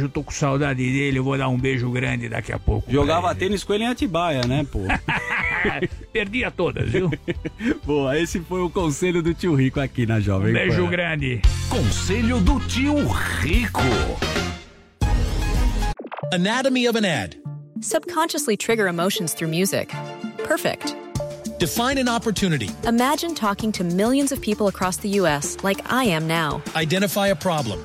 Eu tô com saudade dele, eu vou dar um beijo grande daqui a pouco. Jogava tênis com ele em Atibaia, né, pô? Perdia todas, viu? Boa, esse foi o conselho do tio Rico aqui na Jovem Um beijo Pan. grande. Conselho do tio Rico. Anatomy of an ad. Subconsciously trigger emotions through music. Perfect. Define an opportunity. Imagine talking to millions of people across the U.S. like I am now. Identify a problem.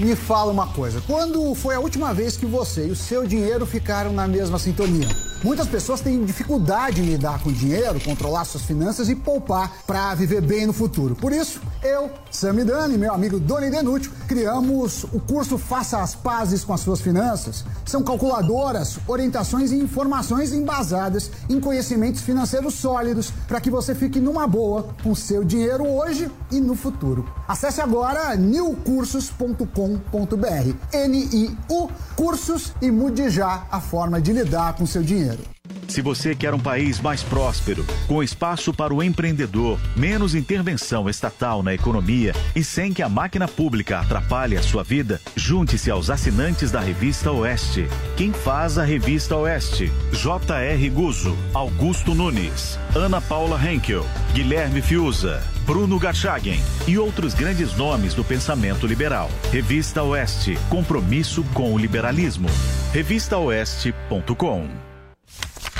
me fala uma coisa. Quando foi a última vez que você e o seu dinheiro ficaram na mesma sintonia? Muitas pessoas têm dificuldade em lidar com dinheiro, controlar suas finanças e poupar para viver bem no futuro. Por isso, eu, Sami Dani meu amigo Doni Denútil criamos o curso Faça as Pazes com as Suas Finanças. São calculadoras, orientações e informações embasadas em conhecimentos financeiros sólidos para que você fique numa boa com seu dinheiro hoje e no futuro. Acesse agora newcursos.com.br. N-I-U Cursos e mude já a forma de lidar com seu dinheiro. Se você quer um país mais próspero, com espaço para o empreendedor, menos intervenção estatal na economia e sem que a máquina pública atrapalhe a sua vida, junte-se aos assinantes da Revista Oeste. Quem faz a Revista Oeste? J.R. Guzzo, Augusto Nunes, Ana Paula Henkel, Guilherme Fiuza, Bruno Garchagen e outros grandes nomes do pensamento liberal. Revista Oeste, compromisso com o liberalismo. Revistaoeste.com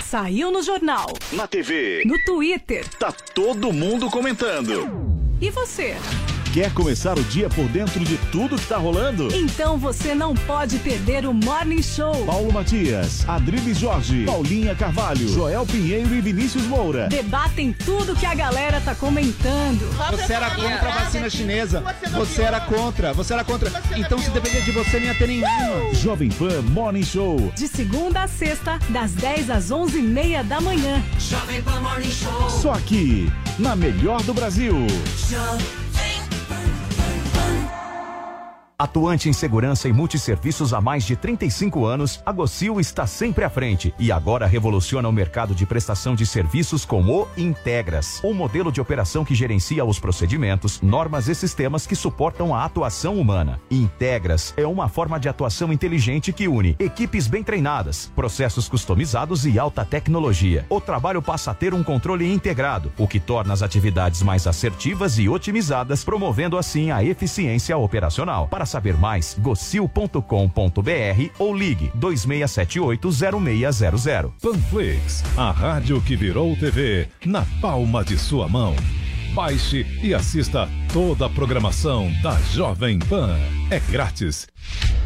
Saiu no jornal, Na TV, no Twitter. tá todo mundo comentando. E você? Quer começar o dia por dentro de tudo que tá rolando? Então você não pode perder o Morning Show. Paulo Matias, Adriles Jorge, Paulinha Carvalho, Joel Pinheiro e Vinícius Moura. Debatem tudo que a galera tá comentando. Você era contra a vacina chinesa. Você era contra. Você era contra. Então, se depender de você, não ia ter nenhuma. Jovem Pan Morning Show. De segunda a sexta, das 10 às 11h30 da manhã. Jovem Pan Morning Show. Só aqui, na melhor do Brasil. Atuante em segurança e multisserviços há mais de 35 anos, a Gocil está sempre à frente e agora revoluciona o mercado de prestação de serviços com o Integras, um modelo de operação que gerencia os procedimentos, normas e sistemas que suportam a atuação humana. Integras é uma forma de atuação inteligente que une equipes bem treinadas, processos customizados e alta tecnologia. O trabalho passa a ter um controle integrado, o que torna as atividades mais assertivas e otimizadas, promovendo assim a eficiência operacional. Para saber mais, gocil.com.br ou ligue 26780600. Panflix, a rádio que virou TV na palma de sua mão. Baixe e assista toda a programação da Jovem Pan. É grátis.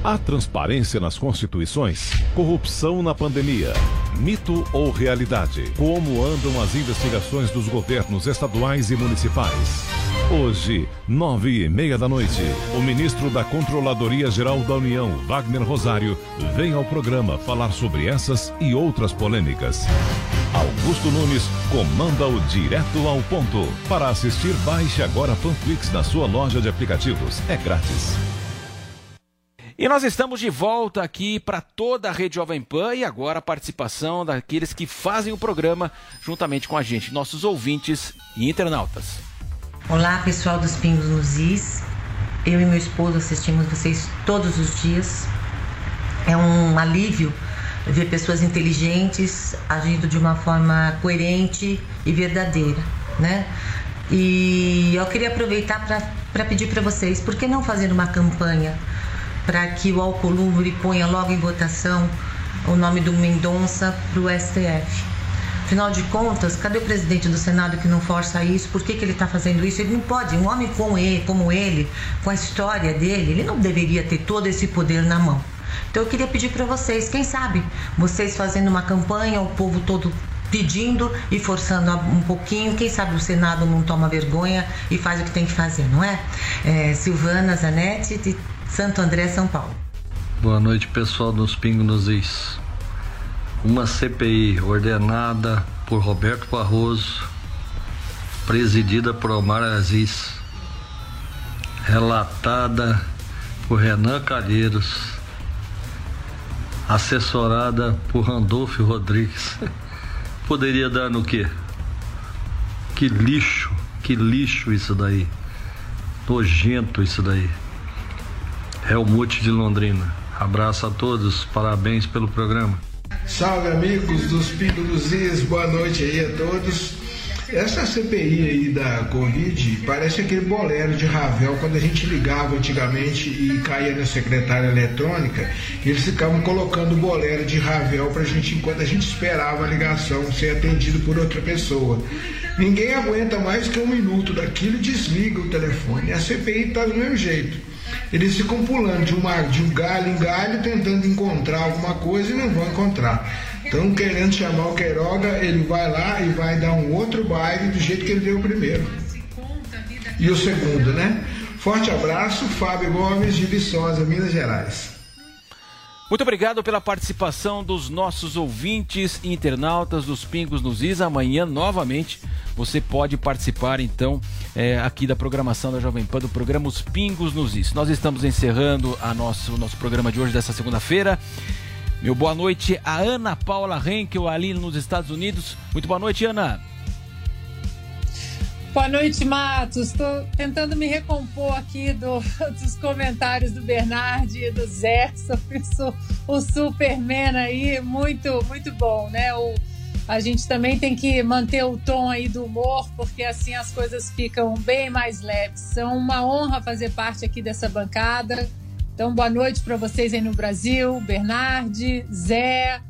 Há transparência nas constituições? Corrupção na pandemia? Mito ou realidade? Como andam as investigações dos governos estaduais e municipais? Hoje, nove e meia da noite, o ministro da Controladoria Geral da União, Wagner Rosário, vem ao programa falar sobre essas e outras polêmicas. Augusto Nunes comanda o Direto ao Ponto. Para assistir, baixe agora Panflix na sua loja de aplicativos. É grátis. E nós estamos de volta aqui para toda a Rede Jovem Pan e agora a participação daqueles que fazem o programa juntamente com a gente, nossos ouvintes e internautas. Olá, pessoal dos Pingos nos Is. Eu e meu esposo assistimos vocês todos os dias. É um alívio ver pessoas inteligentes agindo de uma forma coerente e verdadeira, né? E eu queria aproveitar para pedir para vocês, por que não fazer uma campanha para que o Alcolumbre ponha logo em votação o nome do Mendonça para o STF? Afinal de contas, cadê o presidente do Senado que não força isso? Por que, que ele está fazendo isso? Ele não pode. Um homem como ele, como ele, com a história dele, ele não deveria ter todo esse poder na mão. Então eu queria pedir para vocês, quem sabe, vocês fazendo uma campanha, o povo todo pedindo e forçando um pouquinho, quem sabe o Senado não toma vergonha e faz o que tem que fazer, não é? é Silvana Zanetti, de Santo André, São Paulo. Boa noite, pessoal dos Pingos nos Is. Uma CPI ordenada por Roberto Barroso, presidida por Omar Aziz, relatada por Renan Calheiros, assessorada por Randolfo Rodrigues. Poderia dar no quê? Que lixo, que lixo isso daí. Nojento isso daí. Helmut de Londrina. Abraço a todos, parabéns pelo programa. Salve amigos dos Pingos dos Is, boa noite aí a todos. Essa CPI aí da Covid parece aquele bolero de Ravel quando a gente ligava antigamente e caía na secretária eletrônica, eles ficavam colocando o bolero de Ravel pra gente enquanto a gente esperava a ligação ser atendido por outra pessoa. Ninguém aguenta mais que um minuto daquilo e desliga o telefone. A CPI tá do mesmo jeito. Eles ficam pulando de, uma, de um galho em galho tentando encontrar alguma coisa e não vão encontrar. Estão querendo chamar o Queiroga, ele vai lá e vai dar um outro baile do jeito que ele deu o primeiro. E o segundo, né? Forte abraço, Fábio Gomes de Viçosa, Minas Gerais. Muito obrigado pela participação dos nossos ouvintes e internautas dos Pingos nos Is. Amanhã, novamente, você pode participar, então, é, aqui da programação da Jovem Pan, do programa Os Pingos nos Is. Nós estamos encerrando a nosso, o nosso programa de hoje, dessa segunda-feira. Meu boa noite a Ana Paula Henkel, ali nos Estados Unidos. Muito boa noite, Ana. Boa noite, Matos. Estou tentando me recompor aqui do, dos comentários do Bernard e do Zé sobre o, Superman aí. Muito, muito bom, né? O, a gente também tem que manter o tom aí do humor, porque assim as coisas ficam bem mais leves. São uma honra fazer parte aqui dessa bancada. Então, boa noite para vocês aí no Brasil, Bernardi, Zé,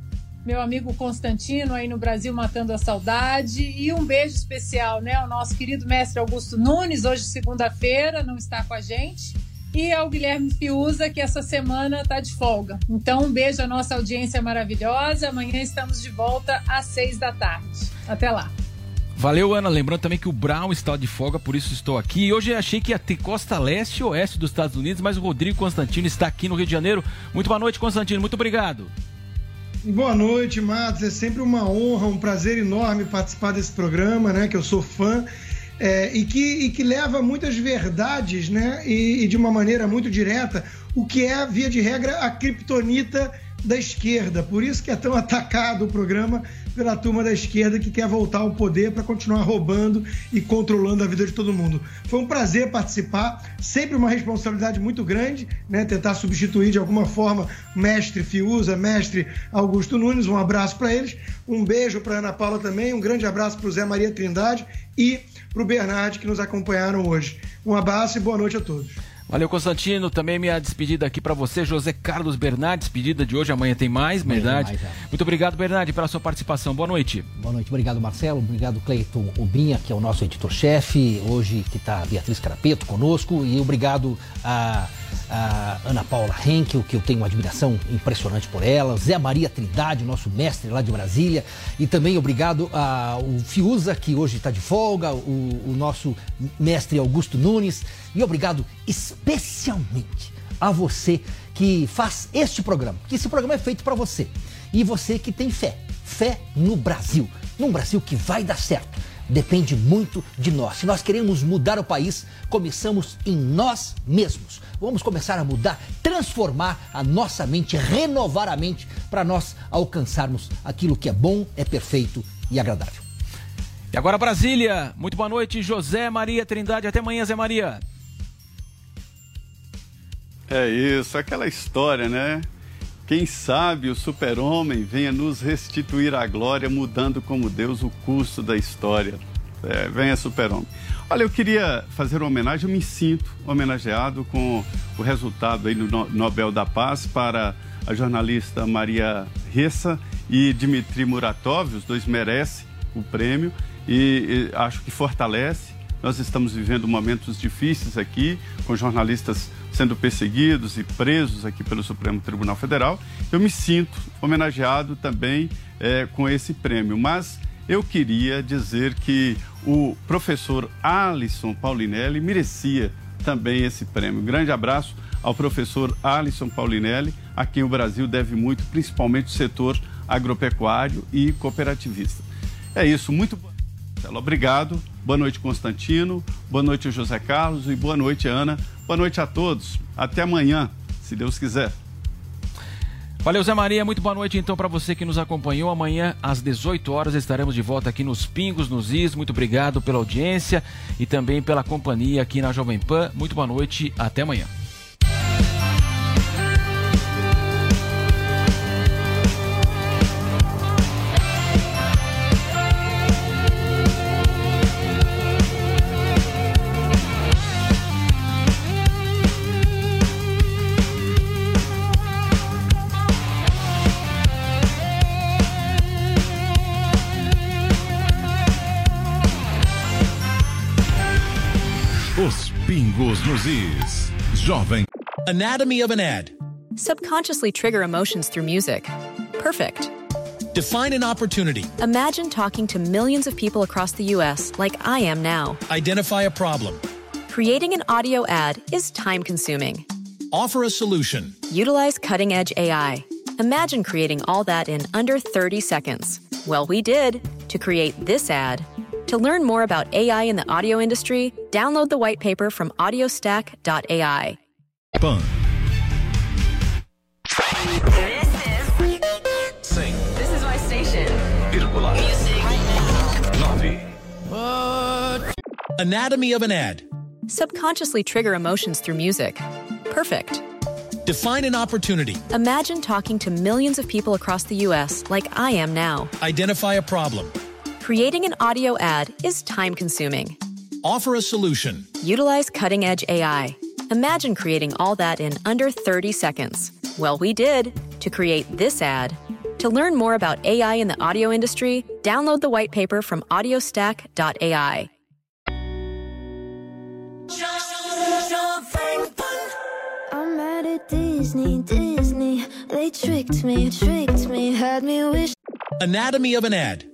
meu amigo Constantino aí no Brasil matando a saudade e um beijo especial, né, ao nosso querido mestre Augusto Nunes, hoje segunda-feira, não está com a gente, e ao Guilherme Fiuza, que essa semana está de folga. Então, um beijo à nossa audiência maravilhosa. Amanhã estamos de volta às seis da tarde. Até lá. Valeu, Ana. Lembrando também que o Brown está de folga, por isso estou aqui. E hoje eu achei que ia ter costa leste e oeste dos Estados Unidos, mas o Rodrigo Constantino está aqui no Rio de Janeiro. Muito boa noite, Constantino. Muito obrigado. Boa noite, Matos. É sempre uma honra, um prazer enorme participar desse programa, né? Que eu sou fã. É, e, que, e que leva muitas verdades, né? E, e de uma maneira muito direta, o que é, via de regra, a criptonita da esquerda. Por isso que é tão atacado o programa pela turma da esquerda que quer voltar ao poder para continuar roubando e controlando a vida de todo mundo. Foi um prazer participar, sempre uma responsabilidade muito grande, né? Tentar substituir de alguma forma mestre Fiuza, mestre Augusto Nunes. Um abraço para eles, um beijo para Ana Paula também, um grande abraço para o Zé Maria Trindade e para o Bernard que nos acompanharam hoje. Um abraço e boa noite a todos. Valeu, Constantino. Também minha despedida aqui para você, José Carlos Bernardes. Despedida de hoje, amanhã tem mais, Bernardes. É. Muito obrigado, Bernardes, pela sua participação. Boa noite. Boa noite, obrigado, Marcelo. Obrigado, Cleiton Ubinha, que é o nosso editor-chefe. Hoje que está Beatriz Carapeto conosco. E obrigado a, a, Ana Paula Henkel, que eu tenho uma admiração impressionante por ela. Zé Maria Trindade, nosso mestre lá de Brasília. E também obrigado ao Fiuza, que hoje está de folga. O, o nosso mestre Augusto Nunes. E obrigado especialmente a você que faz este programa, que esse programa é feito para você. E você que tem fé, fé no Brasil, num Brasil que vai dar certo. Depende muito de nós. Se nós queremos mudar o país, começamos em nós mesmos. Vamos começar a mudar, transformar a nossa mente, renovar a mente para nós alcançarmos aquilo que é bom, é perfeito e agradável. E agora Brasília. Muito boa noite, José Maria Trindade. Até amanhã, Zé Maria. É isso, aquela história, né? Quem sabe o super-homem venha nos restituir a glória, mudando como Deus o curso da história. É, venha super-homem. Olha, eu queria fazer uma homenagem, eu me sinto homenageado com o resultado aí no Nobel da Paz para a jornalista Maria Ressa e Dmitry Muratov, os dois merecem o prêmio e, e acho que fortalece. Nós estamos vivendo momentos difíceis aqui, com jornalistas sendo perseguidos e presos aqui pelo Supremo Tribunal Federal. Eu me sinto homenageado também é, com esse prêmio, mas eu queria dizer que o professor Alisson Paulinelli merecia também esse prêmio. grande abraço ao professor Alisson Paulinelli, a quem o Brasil deve muito, principalmente o setor agropecuário e cooperativista. É isso, muito obrigado. Boa noite, Constantino. Boa noite, José Carlos. E boa noite, Ana. Boa noite a todos. Até amanhã, se Deus quiser. Valeu, Zé Maria. Muito boa noite, então, para você que nos acompanhou. Amanhã, às 18 horas, estaremos de volta aqui nos Pingos, nos Is. Muito obrigado pela audiência e também pela companhia aqui na Jovem Pan. Muito boa noite. Até amanhã. Pingos. Jovem. Anatomy of an ad. Subconsciously trigger emotions through music. Perfect. Define an opportunity. Imagine talking to millions of people across the U.S. like I am now. Identify a problem. Creating an audio ad is time consuming. Offer a solution. Utilize cutting edge AI. Imagine creating all that in under 30 seconds. Well, we did to create this ad. To learn more about AI in the audio industry, download the white paper from audiostack.ai. Pan. This is my station. Anatomy of an ad. Subconsciously trigger emotions through music. Perfect. Define an opportunity. Imagine talking to millions of people across the U.S. like I am now. Identify a problem. Creating an audio ad is time consuming. Offer a solution. Utilize cutting edge AI. Imagine creating all that in under 30 seconds. Well, we did to create this ad. To learn more about AI in the audio industry, download the white paper from audiostack.ai. I'm mad at Disney, Disney. They tricked me, tricked me, had me wish. Anatomy of an ad.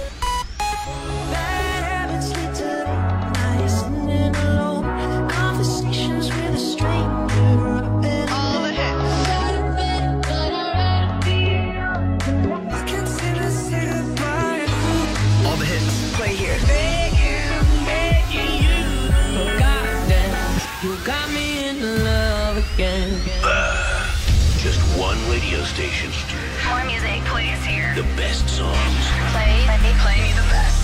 One radio station. More music plays here. The best songs. Play, play me the best.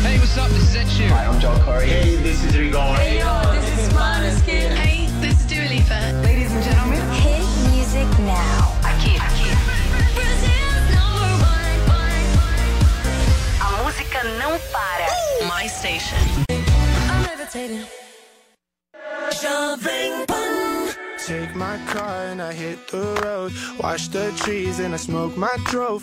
Hey, what's up? This is Ed Sheeran. Hi, I'm John Corey. Hey, this is Rigo. Hey, yo, this is Måneskin. Hey, this is Dua Lipa. Ladies and gentlemen. Hit music now. Aqui, aqui. A música não para. My station. I'm levitating. Jovem Pan. Take my car and I hit the road. Watch the trees and I smoke my drove.